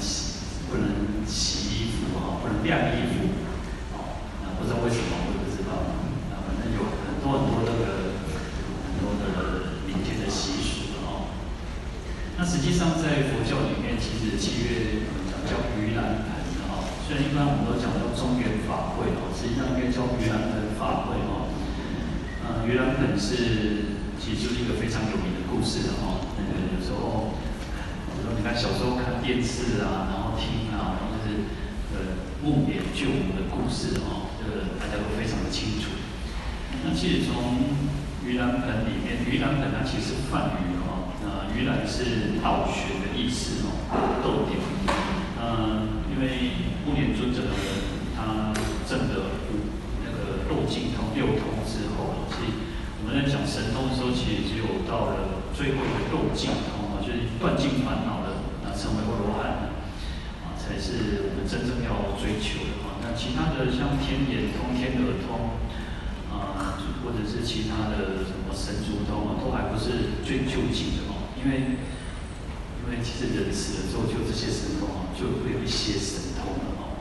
洗，不能洗衣服啊，不能晾衣服，哦，那不知道为什么，我也不知道，啊，反正有很多很多那个很多的民间的习俗哦。那实际上在佛教里面，其实七月讲叫盂兰盆哦，虽然一般我们都讲叫中元法会哦，实际上应该叫盂兰盆法会哦。呃，盂兰盆是其实就是一个非常有名的故事的哦。那个有时候，说你看小时候看电视啊，然后听啊，就是呃木莲救母的故事哦，这个大家都非常的清楚。那其实从盂兰盆里面，盂兰盆它其实是梵语哦，呃，盂兰是倒悬的意思哦，斗点。嗯，因为木莲尊者他证得五那个漏尽通六通之后，所以我们在讲神通的时候，其实只有到了最后一个漏尽通就是断尽烦恼的，那成为阿罗汉的啊，才是我们真正要追求的啊。那其他的像天眼通、天耳通啊，或者是其他的什么神足通啊，都还不是最究竟的哦，因为因为其实人死了之后，就这些神通啊，就会有一些神通了哦。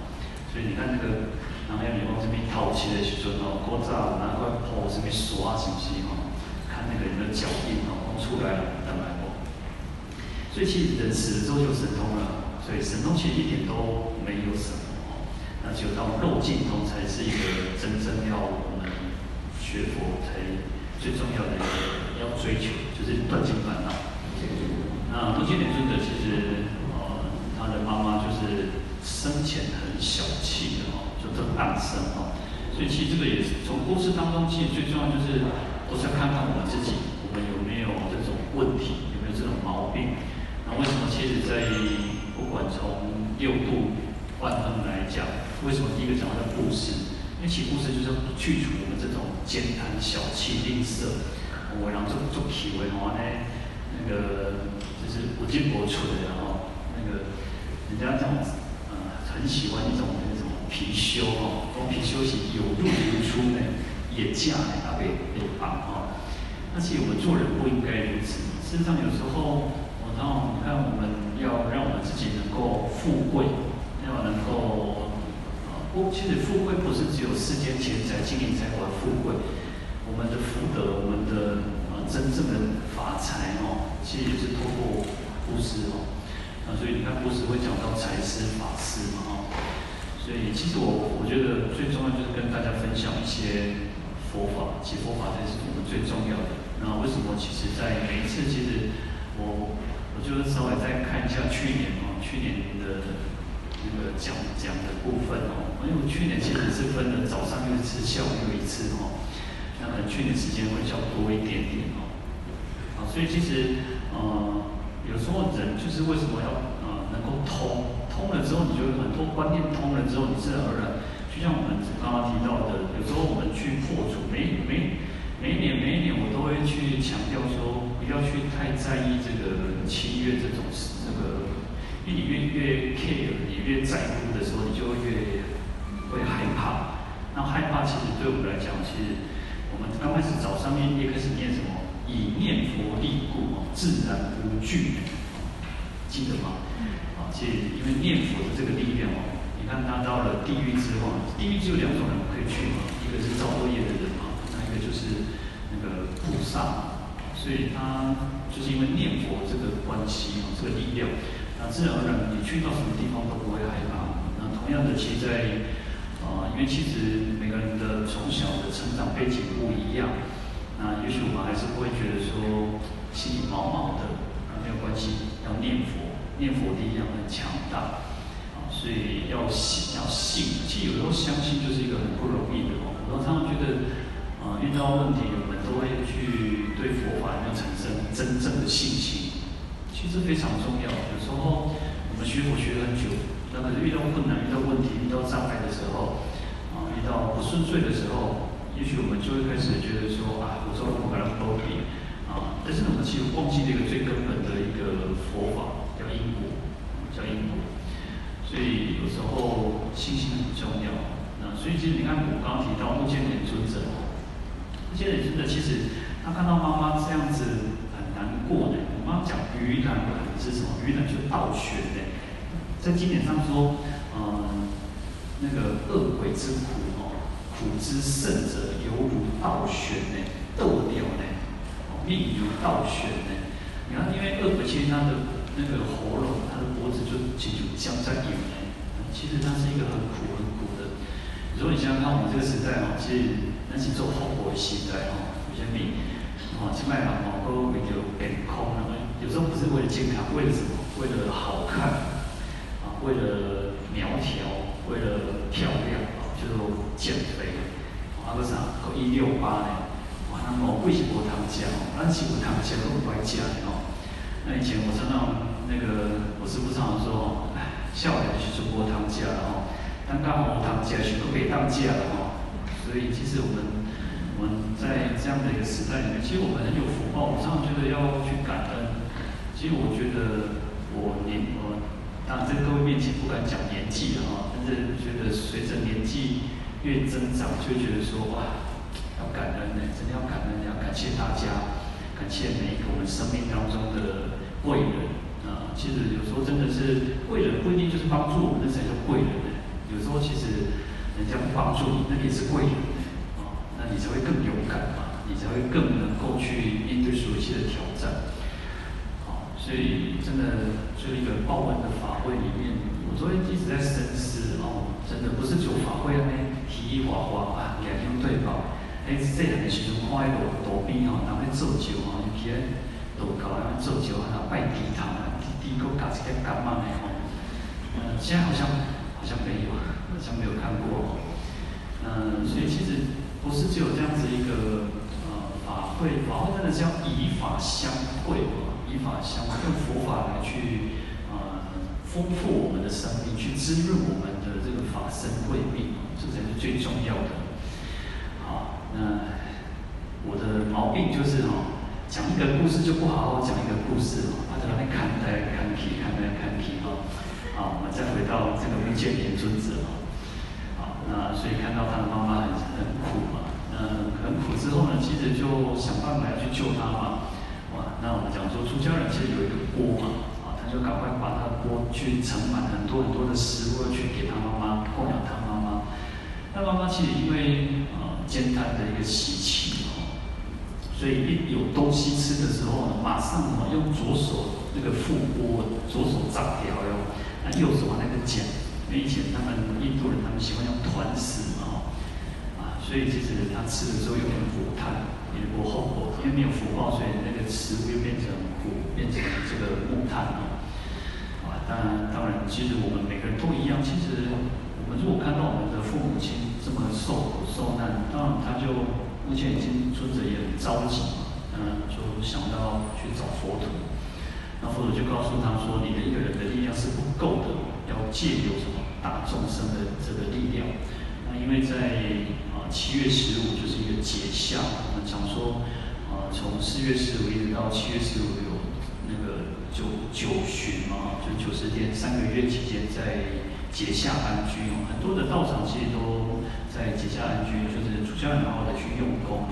所以你看那个。然后你往这边套起来去做哦，古早拿块布这边刷是不是哦？看那个人的脚印哦，出来了，等来哦。所以其实人死了之后就神通了，所以神通其实一点都没有什么。那只有到肉尽通才是一个真正要我们学佛才最重要的一个要追求，就是断尽烦恼。那目犍连尊者其实呃，他的妈妈就是生前很小气的哦。就这么暗生哦，所以其实这个也是从故事当中，其实最重要就是都是要看看我们自己，我们有没有这种问题，有没有这种毛病。为什么其实在不管从六度万恒来讲，为什么第一个讲到布施？因为其布施就是要去除我们这种慳贪小气吝啬，我然后做做体为话呢，那个就是不进不出的，然后那个人家这样子，呃，很喜欢一种。貔貅哦，光貔貅是有入有出的，也嫁的阿伯也棒哦。但是我们做人不应该如此。事实上，有时候然后你看，我们要让我们自己能够富贵，要能够啊，不，其实富贵不是只有世间钱财、金银财宝富贵，我们的福德，我们的啊真正的法财哦，其实也是透过布施哦。啊，所以你看，布施会讲到财施、法施嘛哦。所以，其实我我觉得最重要就是跟大家分享一些佛法，其实佛法才是我们最重要的。那为什么？其实，在每一次，其实我就是稍微再看一下去年哦，去年的那个讲讲的部分哦，因为我去年其实是分了早上一次，下午又一次哦，那可能去年时间会较多一点点哦。啊，所以其实呃，有时候人就是为什么要呃能够通。通了之后，你就很多观念通了之后，你自然而然，就像我们刚刚提到的，有时候我们去破除，每每每一年每一年，我都会去强调说，不要去太在意这个七月这种这个，因为你越越 care，你越在乎的时候，你就会越会害怕。那害怕其实对我们来讲，其实我们刚开始早上面一开始念什么，以念佛力故，自然无惧，记得吗？其实，因为念佛的这个力量哦，你看他到了地狱之后，地狱只有两种人可以去嘛，一个是造恶业的人嘛，那一个就是那个菩萨，所以他就是因为念佛这个关系，这个力量，那自然而然你去到什么地方都不会害怕。那同样的，其实在啊、呃，因为其实每个人的从小的成长背景不一样，那也许我们还是会觉得说心里毛毛的，啊，没有关系，要念佛。念佛力量很强大，啊，所以要信，要信。其实有时候相信就是一个很不容易的哦。我常常觉得，啊，遇到问题我们都会去对佛法要产生真正的信心，其实非常重要。有时候我们学佛学很久，那么遇到困难、遇到问题、遇到障碍的时候，啊，遇到不顺遂的时候，也许我们就会开始觉得说啊，我做不可能都比啊，但是我们其实忘记了一个最根本的一个佛法，叫因果，叫因果。所以有时候信心很重要。那所以其实你看，我刚刚提到目前很尊者，目犍连尊者其实他看到妈妈这样子很难过呢。我妈讲鱼难是什么？鱼难就倒悬呢。在经典上说，嗯、那个恶鬼之苦哦，苦之甚者，犹如倒悬呢，斗鸟呢，命如倒悬呢。你看，因为恶鬼其实他的那个喉咙，他的脖子就紧紧僵在里面。其实他是一个很苦很苦的。如果你想想看，我们这个时代哈，其实那是做好过的时代哈，有些病啊，现在人哈都为了变空了，有时候不是为了健康，为了什么？为了好看啊，为了苗条，为了漂亮啊，就是减肥啊，个啥？个一六八呢？哇，那么为什么他们讲？那是我他们讲都不爱讲的哦。那以前我知道那个我师傅常常说。笑脸去中国当家了哈，但刚好我当家去都被当家了哈，所以其实我们我们在这样的一个时代里面，其实我们很有福报。我常常觉得要去感恩。其实我觉得我年我当在各位面前不敢讲年纪了哈，但是觉得随着年纪越增长，就觉得说哇，要感恩呢，真的要感恩，要感谢大家，感谢每一个我们生命当中的贵人啊。其实有时候真的是贵人，不一定就是帮助我们，那才叫贵人呢。有时候其实人家不帮助你，那也是贵人啊，那你才会更勇敢嘛，你才会更能够去面对所有的挑战。好，所以真的就一个报恩的法会里面，我昨天一直在深思哦，真的不是就法会啊，提议画画啊，两相对吧？哎，这两个时阵看迄路路边哦，人咧做酒哦，尤其咧路口啊做醮啊，拜地堂啊。一个搞这个干嘛呢？嗯，现在好像好像没有，好像没有看过。嗯，所以其实不是只有这样子一个呃法会，法会真的是要以法相会，以法相会，用佛法来去呃丰富我们的生命，去滋润我们的这个法身慧命，这才是最重要的。好，那我的毛病就是哈，讲一个故事就不好好讲一个故事哦。来看来看去，看来看去哈，好，我们再回到这个目犍连尊者啊，好，那所以看到他的妈妈很很苦嘛，嗯，很苦之后呢，其实就想办法要去救他嘛，哇，那我们讲说出家人其实有一个锅嘛，啊，他就赶快把他的锅去盛满很多很多的食物去给他妈妈供养他妈妈，那妈妈其实因为啊煎蛋的一个习气哦。所以一有东西吃的时候呢，马上呢用左手那个覆钵，左手掌条哟，那右手那个捡。因为以前他们印度人他们喜欢用团食嘛，啊，所以其实他吃的时候有点火炭，有点不后果，因为没有福报，所以那个食物又变成苦，变成了这个木炭啊。啊，当然当然，其实我们每个人都一样。其实我们如果看到我们的父母亲这么受苦受难，当然他就。目前已经尊者也很着急嘛，嗯，就想到去找佛陀。那佛陀就告诉他说：“你的一个人的是不够的，要借由什么大众生的这个力量。”那因为在啊七月十五就是一个节下，我们讲说啊从四月十五一直到七月十五有那个九九旬嘛，就九十天三个月期间在节下安居，很多的道场其实都在节下安居，就是。需要好好的去用功。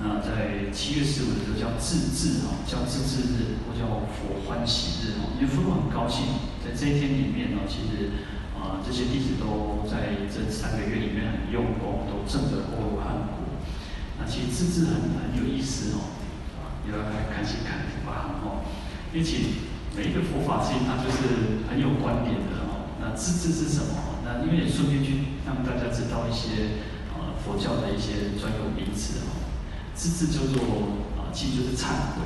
那在七月十五的时候叫自治哦，叫自治日或叫佛欢喜日哦，因为佛陀很高兴，在这一天里面呢，其实啊、这些弟子都在这三个月里面很用功，都证得过罗汉果。那其实自治很很有意思哦，啊，你要来看一看吧哦，因为其实每一个佛法其实它就是很有观点的哦。那自治是什么？那因为也顺便去让大家知道一些呃。佛教的一些专有名词啊，自治叫做啊，其实就是忏悔，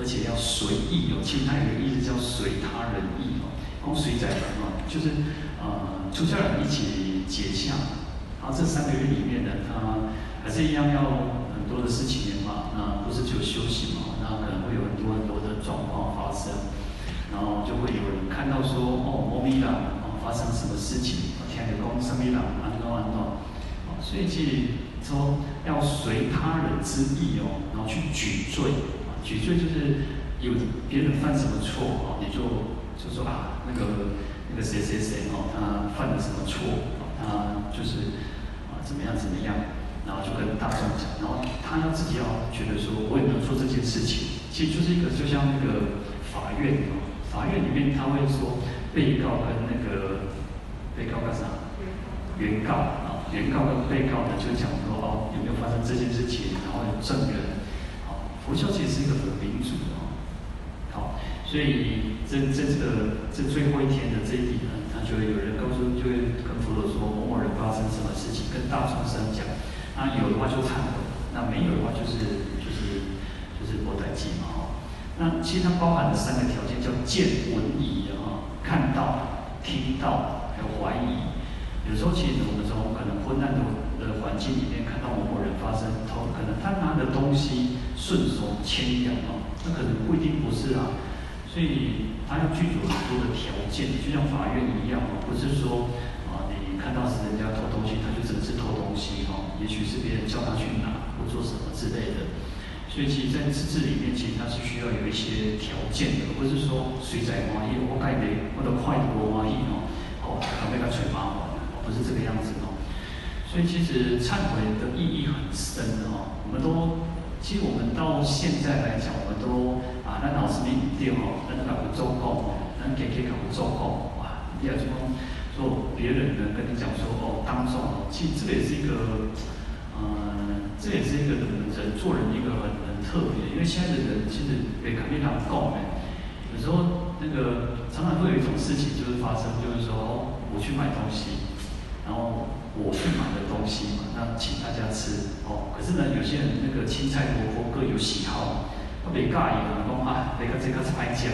而且要随意哦。其实它有个意思叫随他人意哦。光随在人啊，就是啊，出家人一起结相，然后这三个月里面呢，他还是一样要很多的事情的嘛。那不是只有修行嘛，那可能会有很多很多的状况发生，然后就会有人看到说哦，摩尼郎哦，发生什么事情？天的公什么郎安诺安诺。所以其实说要随他人之意哦，然后去举罪啊，举罪就是有别人犯什么错啊，你就就说啊，那个那个谁谁谁哦，他犯了什么错啊，他就是啊怎么样怎么样，然后就跟大众讲，然后他要自己要觉得说，我也能做这件事情，其实就是一个就像那个法院哦，法院里面他会说，被告跟那个被告干啥？原告，原告跟被告呢就讲说哦，有没有发生这件事情，然后有证人，好，佛教其实是一个很民主的哦，好，所以这这这个这最后一天的这一点呢，他就会有人告诉，就会跟佛陀说某某人发生什么事情，跟大众生讲，那有的话就忏悔，那没有的话就是就是就是不待见嘛哈。那其实它包含了三个条件，叫见、闻、疑的哈，看到、听到，还有怀疑。有时候，其实我们从可能昏暗的的环境里面看到某某人发生偷，可能他拿的东西顺手牵羊哦，那可能不一定不是啊。所以他要具足很多的条件，就像法院一样哦，不是说啊你看到是人家偷东西，他就真的是偷东西哦，也许是别人叫他去拿或做什么之类的。所以其实，在自治里面，其实它是需要有一些条件的，不是说水仔欢喜，我盖的我的快活挖一哦，哦，准备个吹麻。不是这个样子哦，所以其实忏悔的意义很深的哦。我们都，其实我们到现在来讲，我们都啊，那老师你对哦，那个不做够哦，那给给不做够哇，你要怎么说别人呢？跟你讲说哦，当众哦，其实这个也是一个，嗯、这也是一个人人做人一个很很特别，因为现在的人其实也肯定他不够的，有时候那个常常会有一种事情就是发生，就是说哦，我去买东西。然后我去买的东西嘛，那请大家吃哦。可是呢，有些人那个青菜萝卜各有喜好，特别介意的，讲啊，这个这个是爱讲。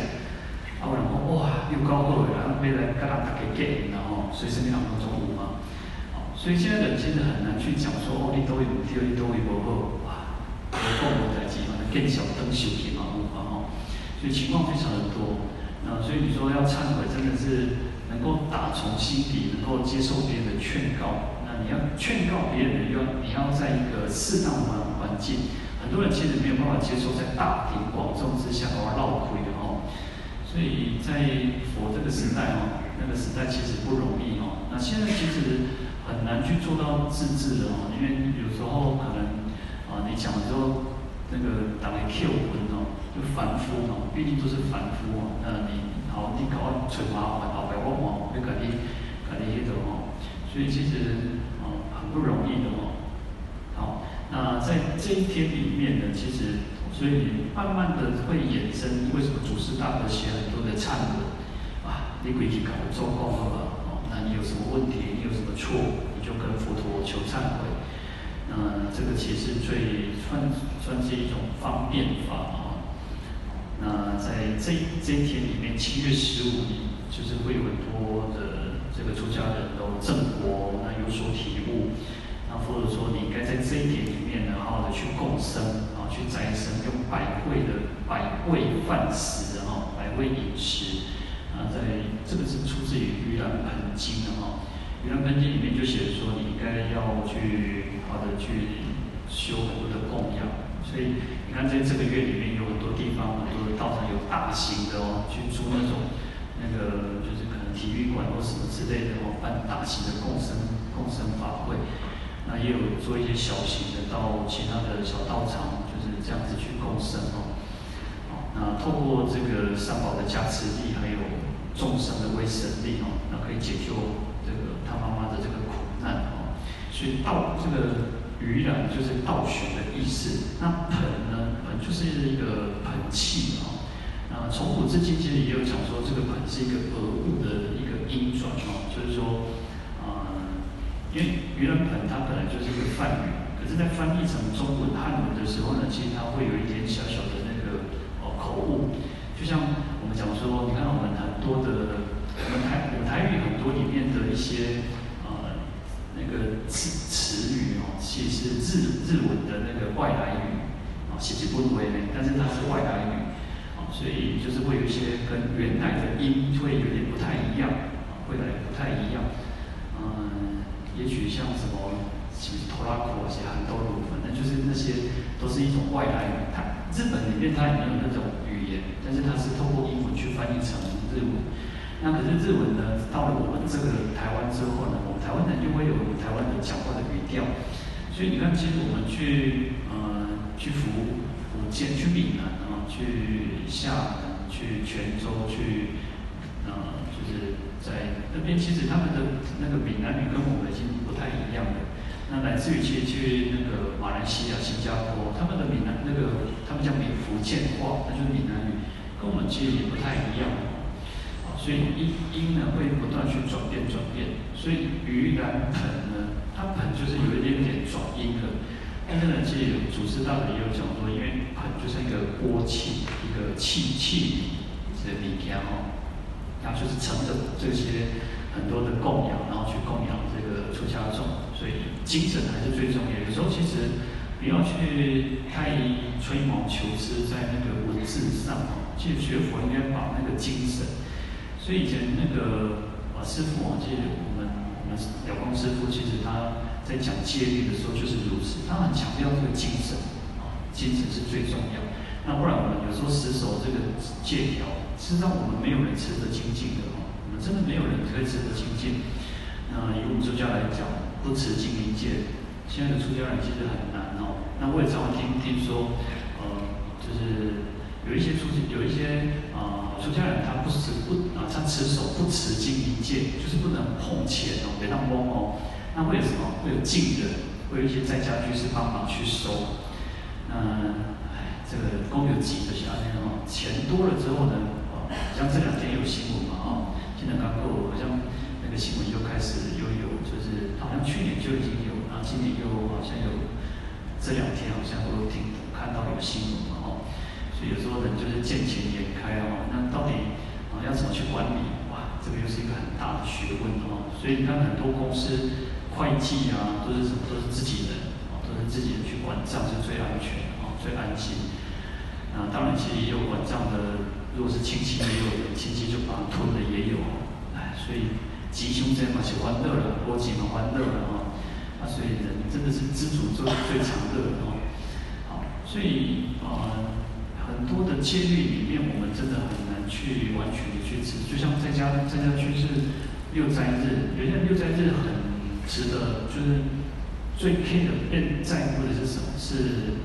啊，我讲哇，又高贵，然后未来跟他大家给，然后所以身边很多种物嘛。哦，所以现在人其实很难去讲说哦，你都有问题，你都有不好，哇，我讲无代志嘛，更小灯小气嘛，物嘛吼。所以情况非常的多。那所以你说要忏悔，真的是。能够打从心底能够接受别人的劝告，那你要劝告别人，要你要在一个适当的环境。很多人其实没有办法接受在大庭广众之下而闹亏的哦。所以在佛这个时代哦，那个时代其实不容易哦。那现在其实很难去做到自治的哦，因为有时候可能啊，你讲的时候那个打来 Q 魂哦，就凡夫哦，毕竟都是凡夫哦，那你。好，你搞我出麻烦，后边我忙，要跟你跟你迄种哦，所以其实哦很不容易的哦。好，那在这一天里面呢，其实所以慢慢的会衍生，为什么祖师大德写很多的忏文啊？你回去搞做功好了哦，那你有什么问题，你有什么错，你就跟佛陀求忏悔。那这个其实最算算是一种方便法啊。那在这这一天里面，七月十五日，就是会有很多的这个出家人都正果，那有所体悟。那佛陀说，你应该在这一点里面呢，好好的去共生，啊，去斋生，用百味的百味饭食，啊，百味饮食。啊，在这个是出自于《盂兰盆经》的哈，《盂兰盆经》里面就写说，你应该要去好的去修很多的供养。所以你看，在这个月里面有很多地方，很多的道场有大型的哦，去租那种那个就是可能体育馆或什么之类的哦，办大型的共生共生法会。那也有做一些小型的到其他的小道场，就是这样子去共生哦。好，那透过这个三宝的加持力，还有众生的威神力哦，那可以解救这个他妈妈的这个苦难哦。所以道这个。盂兰就是道学的意思，那盆呢？盆就是一个盆器啊。那从古至今其实也有讲说，这个盆是一个讹物的一个音转哦，就是说，啊、呃，因为盂兰盆它本来就是一个梵语，可是，在翻译成中文汉文的时候呢，其实它会有一点小小的那个哦口误。就像我们讲说，你看我们很多的，我们台我们台语很多里面的一些呃。那个词词语哦，其实是日日文的那个外来语啊，其实不为呢，但是它是外来语，所以就是会有一些跟原来的音会有点不太一样啊，会来不太一样。嗯，也许像什么其实拖拉库啊、些很多鲁，反正就是那些都是一种外来语。它日本里面它也没有那种语言，但是它是透过英文去翻译成日文。那可是日文呢，到了我们这个台湾之后呢，我们台湾人就会有台湾人讲话的语调。所以你看，其实我们去呃去福福建、去闽南啊、去厦门、去泉州、去呃，就是在那边，其实他们的那个闽南语跟我们已经不太一样了。那来自于去去那个马来西亚、新加坡，他们的闽南那个他们讲闽福建话，那就是闽南语，跟我们其实也不太一样。所以音音呢会不断去转变转变，所以盂兰盆呢。它盆就是有一点点转音的，但是呢，其实祖师大德也有讲说，因为盆就像一个锅气，一个器器皿，这个米家哦，然后就是盛着这些很多的供养，然后去供养这个出家众，所以精神还是最重要。有时候其实不要去太吹毛求疵在那个文字上哦，其实学佛应该把那个精神。所以以前那个啊师傅啊，其实我们我们。了光师傅其实他在讲戒律的时候就是如此，他很强调这个精神啊，精神是最重要。那不然我们有时候死守这个戒条，实际上我们没有人持得清净的哦，我们真的没有人可以持得清净。那以我们出家来讲，不持净灵戒，现在的出家人其实很难哦。那我也常常听听说，呃，就是有一些出有一些啊。呃出家人他不持不啊，他持守不持净灵戒，就是不能碰钱哦，别当翁哦。那会有什么？会有近人，会有一些在家居士帮忙去收。那，哎，这个公有几个小孩哦，钱多了之后呢，哦，像这两天有新闻嘛，哦，现在刚过，好像那个新闻又开始又有，就是好像去年就已经有，然后今年又好像有，这两天好像都听看到有新闻嘛，哦。所以有时候人就是见钱眼开哦，那到底啊要怎么去管理？哇，这个又是一个很大的学问哦。所以你看很多公司会计啊，都是什么都是自己人啊，都是自己人去管账是最安全啊，最安心。啊，当然其实也有管账的，如果是亲戚也有，亲戚就把它吞了也有。哎，所以吉凶这样嘛，就欢乐了，波及嘛欢乐了啊。啊，所以人真的是知足最最常乐的哦。好，所以啊。很多的戒律里面，我们真的很难去完全的去吃。就像在家在家居士六斋日，有些六斋日很值得，就是最 key 的，更在乎的是什么？是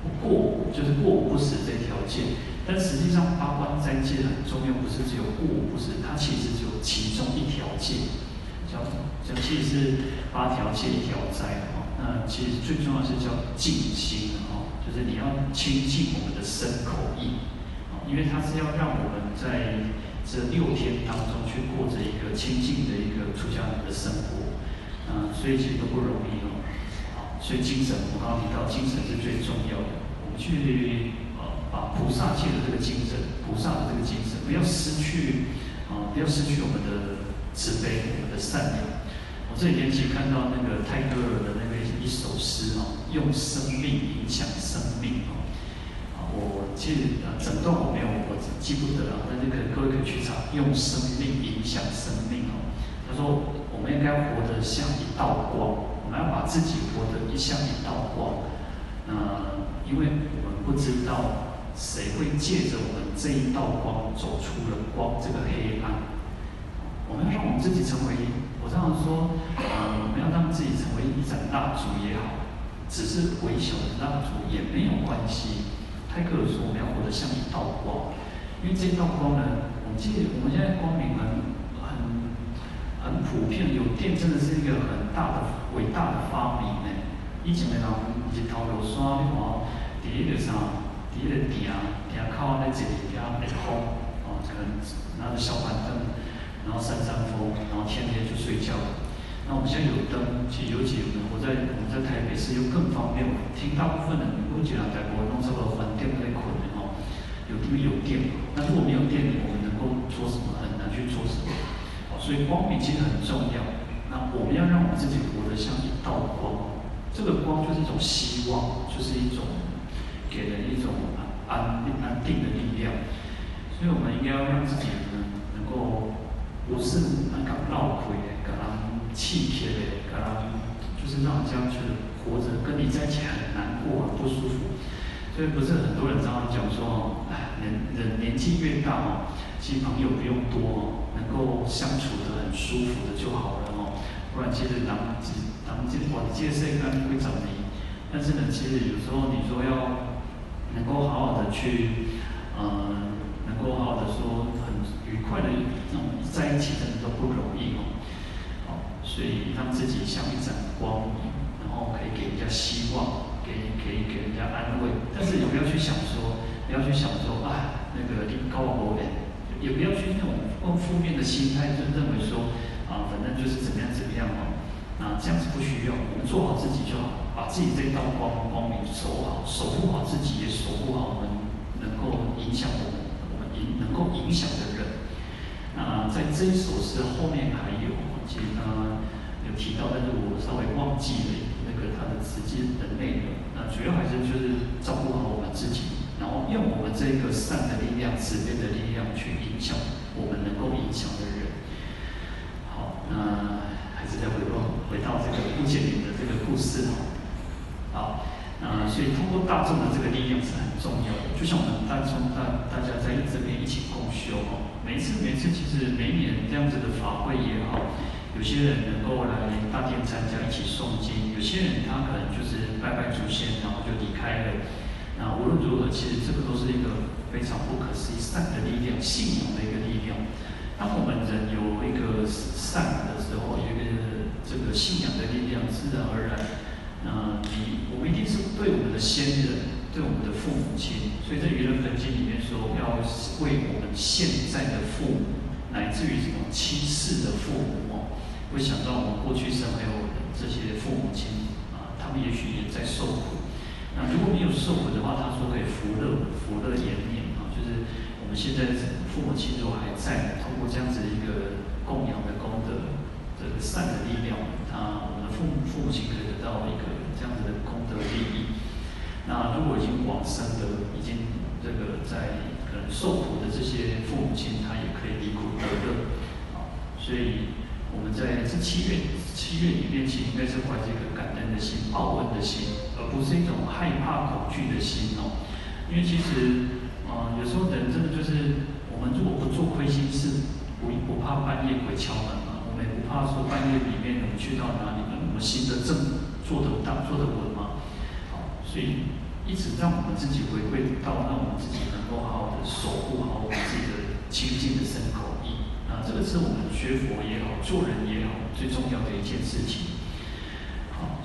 不过，就是过午不食这条戒。但实际上八关斋戒很重要，不是只有过午不食，它其实只有其中一条戒，叫叫其实是八条戒一条斋哦。那其实最重要是叫静心哦。就是你要清净我们的身口意，啊，因为它是要让我们在这六天当中去过着一个清净的一个出家人的生活，啊，所以其实都不容易哦，啊，所以精神，我刚刚提到精神是最重要的，我们去呃把菩萨戒的这个精神，菩萨的这个精神，不要失去啊，不要失去我们的慈悲，我们的善良。我这几天其实看到那个泰戈尔的那个一首诗哦，用生命影响生命哦。啊，我其实啊整段我没有，我记不得了，但是可能各位可以去查，用生命影响生命哦。他说，我们应该活得像一道光，我们要把自己活得一像一道光。那因为我们不知道谁会借着我们这一道光走出了光这个黑暗，我们要让我们自己成为。我这样说，呃，我们要让自己成为一盏蜡烛也好，只是微小的蜡烛也没有关系。泰戈尔说，我们要活得像一道光，因为这一道光呢，我们借我们现在光明很很普遍，有电真的是一个很大的伟大的发明呢。以前的人日头落山，你看，第一个啥，第一个顶顶靠那这里边的风，哦，这个拿着小板凳。然后扇扇风，然后天天就睡觉。那我们现在有灯，其实尤其我在我们在台北市又更方便。听大部分的，我觉得在国内这个环境太困了哦。有因为有电，那如果没有电，我们能够做什么？很难去做什么。所以光明其实很重要。那我们要让我们自己活得像一道光，这个光就是一种希望，就是一种给人一种安安定的力量。所以我们应该要让自己呢能够。不是很敢闹亏的，跟他气贴的，跟他就是让人家觉得活着跟你在一起很难过、很不舒服。所以不是很多人常常讲说哦，哎，人人年纪越大哦，其实朋友不用多，能够相处的很舒服的就好了哦。不然其实当当这往这世间会找你？但是呢，其实有时候你说要能够好好的去，嗯，能够好好的说很愉快的那种在一起，真的都不容易哦。好，所以让自己像一盏光明，然后可以给人家希望，给可以给人家安慰。但是也不要去想说，不要去想说啊，那个你高我诶，也不要去那种用负面的心态，就认为说啊，反正就是怎么样怎么样哦。啊，这样子不需要，我们做好自己就好。把自己这道光光明守好，守护好自己，也守护好我们能够影响我们，我们影能够影响的人。那在这一首诗后面还有，其实刚刚有提到，但是我稍微忘记了那个它的实际的内容。那主要还是就是照顾好我们自己，然后用我们这个善的力量、慈悲的力量去影响我们能够影响的人。好，那还是再回过回到这个顾建明的这个故事哈。好，那，所以通过大众的这个力量是很重要的。就像我们大众大大家在这边一起共修哦，每次每次其实每一年这样子的法会也好，有些人能够来大殿参加一起诵经，有些人他可能就是拜拜祖先，然后就离开了。那无论如何，其实这个都是一个非常不可思议善的力量，信仰的一个力量。当我们人有一个善的时候，有一个这个信仰的力量，自然而然。那你我们一定是对我们的先人，对我们的父母亲，所以在《盂兰盆经》里面说，要为我们现在的父母，乃至于这种七世的父母哦，会想到我们过去生还有这些父母亲啊，他们也许也在受苦。那如果没有受苦的话，他说可以福乐福乐延年啊，就是我们现在父母亲都还在，通过这样子一个供养的功德，这个善的力量，他我们的父母父母亲可以得。到一个这样子的功德利益，那如果已经往生的，已经这个在可能受苦的这些父母亲，他也可以离苦得乐，啊，所以我们在这七月七月里面，其实应该是怀着一个感恩的心、报恩的心，不是一种害怕恐惧的心哦。因为其实啊，有时候人真的就是，我们如果不做亏心事，不不怕半夜鬼敲门嘛，我们也不怕说半夜里面我们去到哪里，我们心的正。做得当做得稳嘛？好，所以一直让我们自己回归到，让我们自己能够好好的守护好我们自己的清净的身口意。啊，这个是我们学佛也好，做人也好，最重要的一件事情。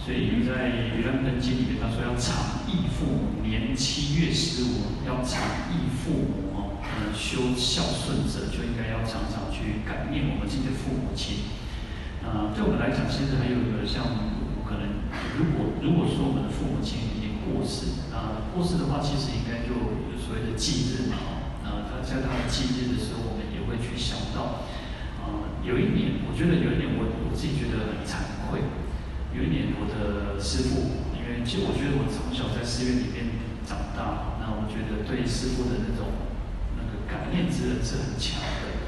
所以在《盂兰盆经》里面，他说要常忆父母，年七月十五要常忆父母哦。嗯，修孝顺者就应该要常常去感念我们自己的父母亲。啊，对我们来讲，其实还有一个像。可能如果如果说我们的父母亲已经过世，啊，过世的话，其实应该就所谓的忌日嘛，啊，他在他的忌日的时候，我们也会去想到，啊，有一年，我觉得有一年我我自己觉得很惭愧，有一年我的师父，因为其实我觉得我从小在寺院里面长大，那我觉得对师父的那种那个感念之恩是很强的，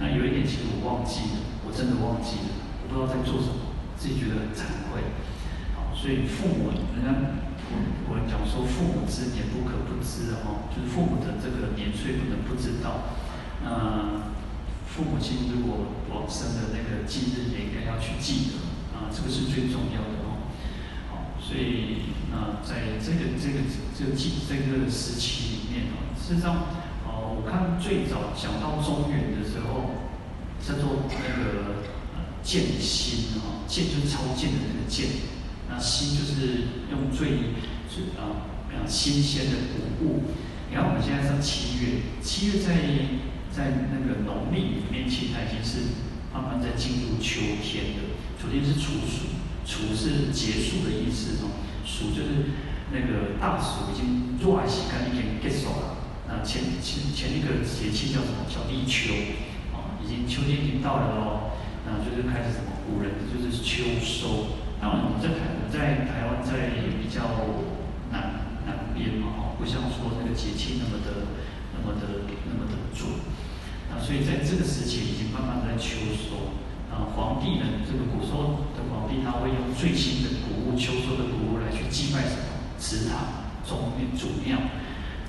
那有一年其实我忘记了，我真的忘记了，我不知道在做什么。自己觉得很惭愧，好，所以父母，人家我们讲说父母之年不可不知哦，就是父母的这个年岁不能不知道。那父母亲如果往生的那个忌日也应该要去记得啊，这个是最重要的哦。好，所以那在这个这个这个这个时期里面哦，事实上哦，我看最早讲到中元的时候，叫做那个。见新啊，剑就是超剑的那个剑，那新就是用最最啊非常新鲜的谷物。你看我们现在是七月，七月在在那个农历里面，其实它已经是慢慢在进入秋天的。昨天是处暑，处是结束的意思哦，暑就是那个大暑已经入夏时间已经结束了。那前前前一个节气叫什么？叫立秋啊，已经秋天已经到了喽。那就是开始什么？古人就是秋收。然后，我们在台，我们在台湾在比较南南边嘛，哈，不像说那个节气那么的、那么的、那么的准。那所以在这个时期已经慢慢在秋收。啊，皇帝呢，这个古时候的皇帝他会用最新的谷物、秋收的谷物来去祭拜什么？祠堂、宗庙、祖庙，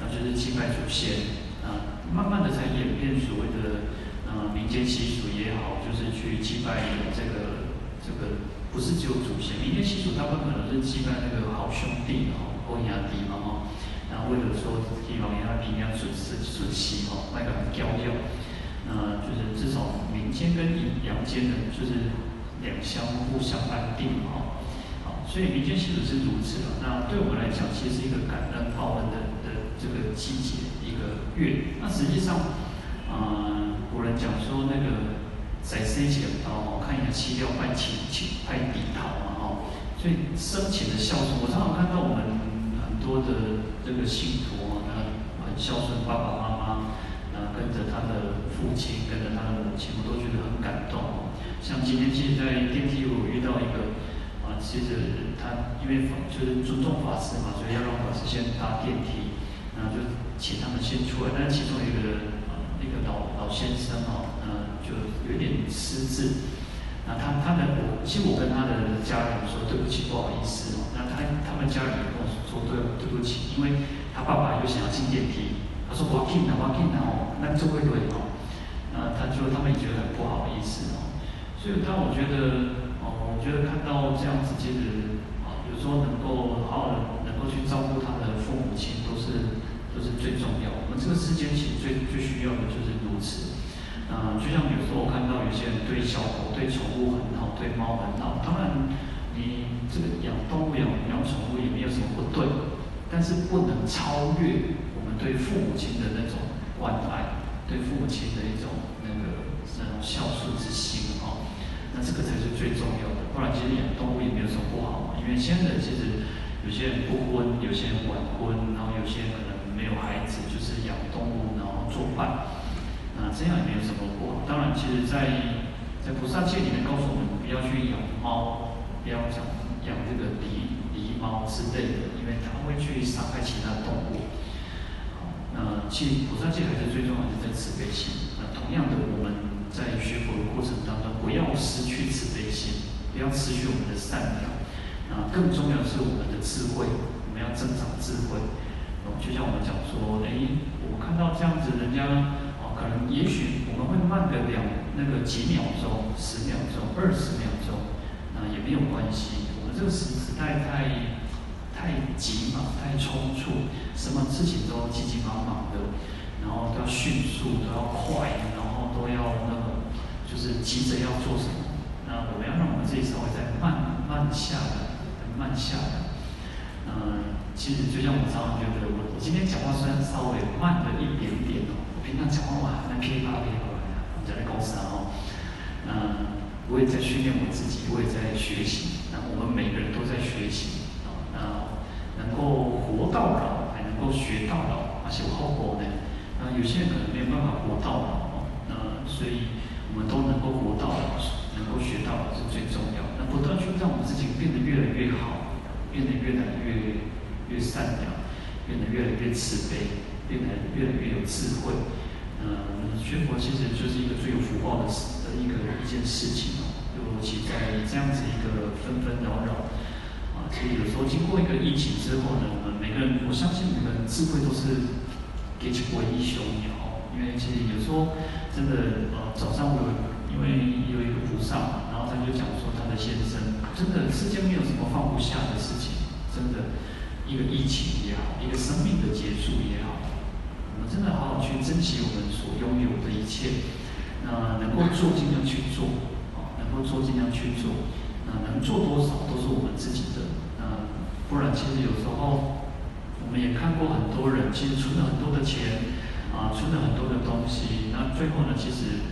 那就是祭拜祖先。啊。慢慢的才演变所谓的呃民间习俗也好，就是去祭拜这个这个不是只有祖先，民间习俗大部分可能是祭拜那个好兄弟哦，或兄弟嘛哈，然后为了说希望他平安顺顺顺心哦，那个很骄傲，那就是至少民间跟阳间的就是两相互相安定哈。所以民间习俗是如此啊，那对我们来讲，其实是一个感恩报恩的的这个季节，一个月。那实际上，嗯，古人讲说那个在生前哦，看一下七料拜请请拜地桃嘛哈，所以生前的孝顺，我常常看到我们很多的这个信徒啊，那很孝顺爸爸妈妈，那跟着他的父亲，跟着他的母亲，我都觉得很感动。像今天其实，在电梯我遇到一个啊。其实他因为就是尊重法师嘛，所以要让法师先搭电梯，然后就请他们先出来。但是其中一个啊那个老老先生哦，呃就有点失智。那他他的我，其实我跟他的家人说对不起，不好意思哦。那他他们家人跟我说对对不起，因为他爸爸又想要进电梯，他说我要进来，我要进来哦，那就会对哦。那他就他们也觉得很不好意思哦。所以当我觉得。哦我觉得看到这样子，其实啊，有时候能够好好的能够去照顾他的父母亲，都是都是最重要。我们这个世间其实最最需要的就是如此。啊，就像有时候我看到有些人对小狗、对宠物很好，对猫很好。当然，你这个养动物、养养宠物也没有什么不对，但是不能超越我们对父母亲的那种关爱，对父母亲的一种那个那种孝顺之心哦。那这个才是最重要的。不然，其实养动物也没有什么不好，因为现在其实有些人不婚，有些人晚婚，然后有些人可能没有孩子，就是养动物然后作伴，那这样也没有什么不好。当然，其实在在菩萨戒里面告诉我们，不要去养猫，不要讲养这个狸狸猫之类的，因为它会去伤害其他动物。那其实菩萨戒还是最重要的，在慈悲心。那同样的，我们在学佛的过程当中，不要失去慈悲心。不要失去我们的善良，啊，更重要的是我们的智慧，我们要增长智慧。哦，就像我们讲说，哎，我看到这样子，人家哦，可能也许我们会慢个两那个几秒钟、十秒钟、二十秒钟，啊，也没有关系。我们这个时时代太太急嘛，太匆促，什么事情都急急忙忙的，然后都要迅速，都要快，然后都要那个，就是急着要做什么。那我们要让我们自己稍微再慢慢下来，慢下来。嗯，其实就像我常常觉得，我我今天讲话虽然稍微慢了一点点哦，我平常讲话哇，那噼里啪啦噼里啪啦，我们在公司哦，嗯，我也在训练我自己，我也在学习。那我们每个人都在学习啊，那能够活到老，还能够学到老，而且有后果呢。那有些人可能没有办法活到老哦，那所以我们都能够活到老。能够学到是最重要，那不断去让我们自己变得越来越好，变得越来越越善良，变得越来越慈悲，变得越来越有智慧。嗯，学佛其实就是一个最有福报的事的一个一件事情哦。尤其在这样子一个纷纷扰扰，其实有时候经过一个疫情之后呢，我们每个人，我相信每个人智慧都是给起过一雄鸟，因为其实有时候真的呃早上我有。因为有一个菩萨嘛，然后他就讲说他的先生，真的世间没有什么放不下的事情，真的，一个疫情也好，一个生命的结束也好，我们真的好好去珍惜我们所拥有的一切，那能够做尽量去做，啊，能够做尽量去做，那能做多少都是我们自己的，不然其实有时候我们也看过很多人，其实存了很多的钱，啊，存了很多的东西，那最后呢，其实。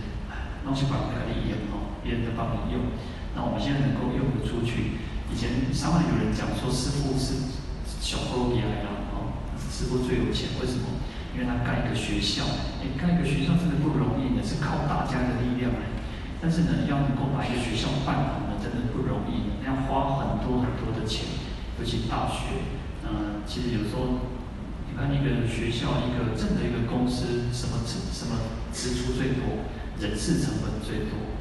东西把它给你用哦，别人在帮你用，那我们现在能够用得出去。以前常常有人讲说，师傅是小偷也来了哦，师傅最有钱，为什么？因为他盖一个学校，你盖一个学校真的不容易的，是靠大家的力量来。但是呢，要能够把一个学校办好呢，真的不容易，要花很多很多的钱，尤其大学。嗯，其实有时候你看一个学校，一个正的一个公司，什么支什么支出最多？人事成本最多，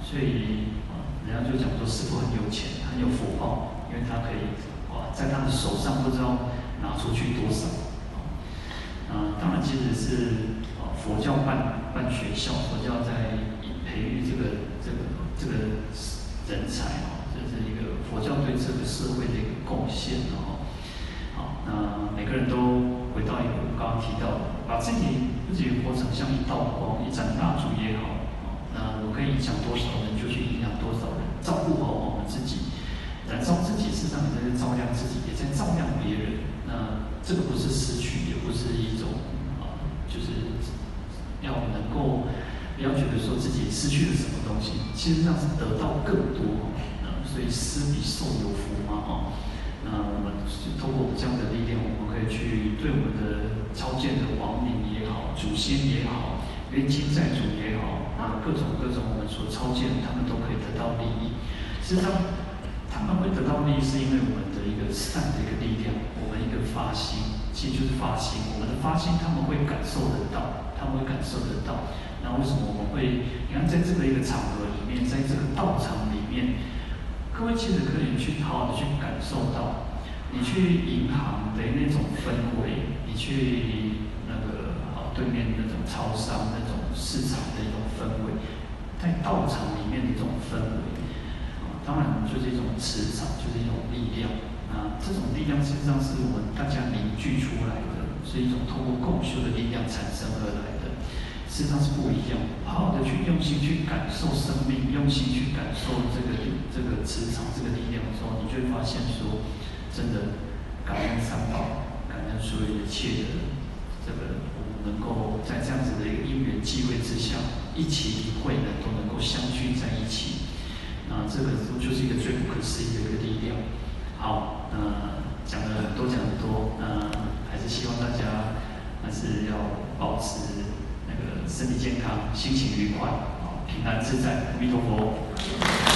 所以啊，人家就讲说师傅很有钱，很有福报，因为他可以哇，在他的手上不知道拿出去多少。啊，当然其实是啊佛教办办学校，佛教在培育这个这个这个人才哦，这是一个佛教对这个社会的一个贡献哦。好，那每个人都回到一个我刚刚提到的，把自己自己活成像一道光，一盏蜡烛也好，那我可以影响多少人，就去影响多少人，照顾好我们自己，燃烧自己，事实上也在照亮自己，也在照亮别人。那这个不是失去，也不是一种啊。就是要能够不要觉得说自己失去了什么东西，其实上是得到更多，所以施比受有福嘛，哦，那我们通过这样的力量，我们可以去对我们的超荐的亡灵也好，祖先也好，冤亲债主也好，啊，各种各种我们所超荐，他们都可以得到利益。实际上，他们会得到利益，是因为我们的一个善的一个力量，我们一个发心。其实就是发心，我们的发心他们会感受得到，他们会感受得到。那为什么我们会？你看，在这个一个场合里面，在这个道场里面，各位其实可以去好好的去感受到，你去银行的那种氛围，你去那个好对面那种超商那种市场的一种氛围，在道场里面的这种氛围，啊，当然就是一种磁场，就是一种力量。啊，这种力量实际上是我们大家凝聚出来的，是一种通过共修的力量产生而来的，实际上是不一样。好好的去用心去感受生命，用心去感受这个这个磁场、这个力量的时候，你就会发现说，真的感恩三宝，感恩所有一切的这个，能够在这样子的一个因缘际会之下，一起一会的都能够相聚在一起，那，这个就是一个最不可思议的一个力量。好。那、讲了很多，讲很多，那、还是希望大家还是要保持那个身体健康，心情愉快，啊，平安自在，阿弥陀佛。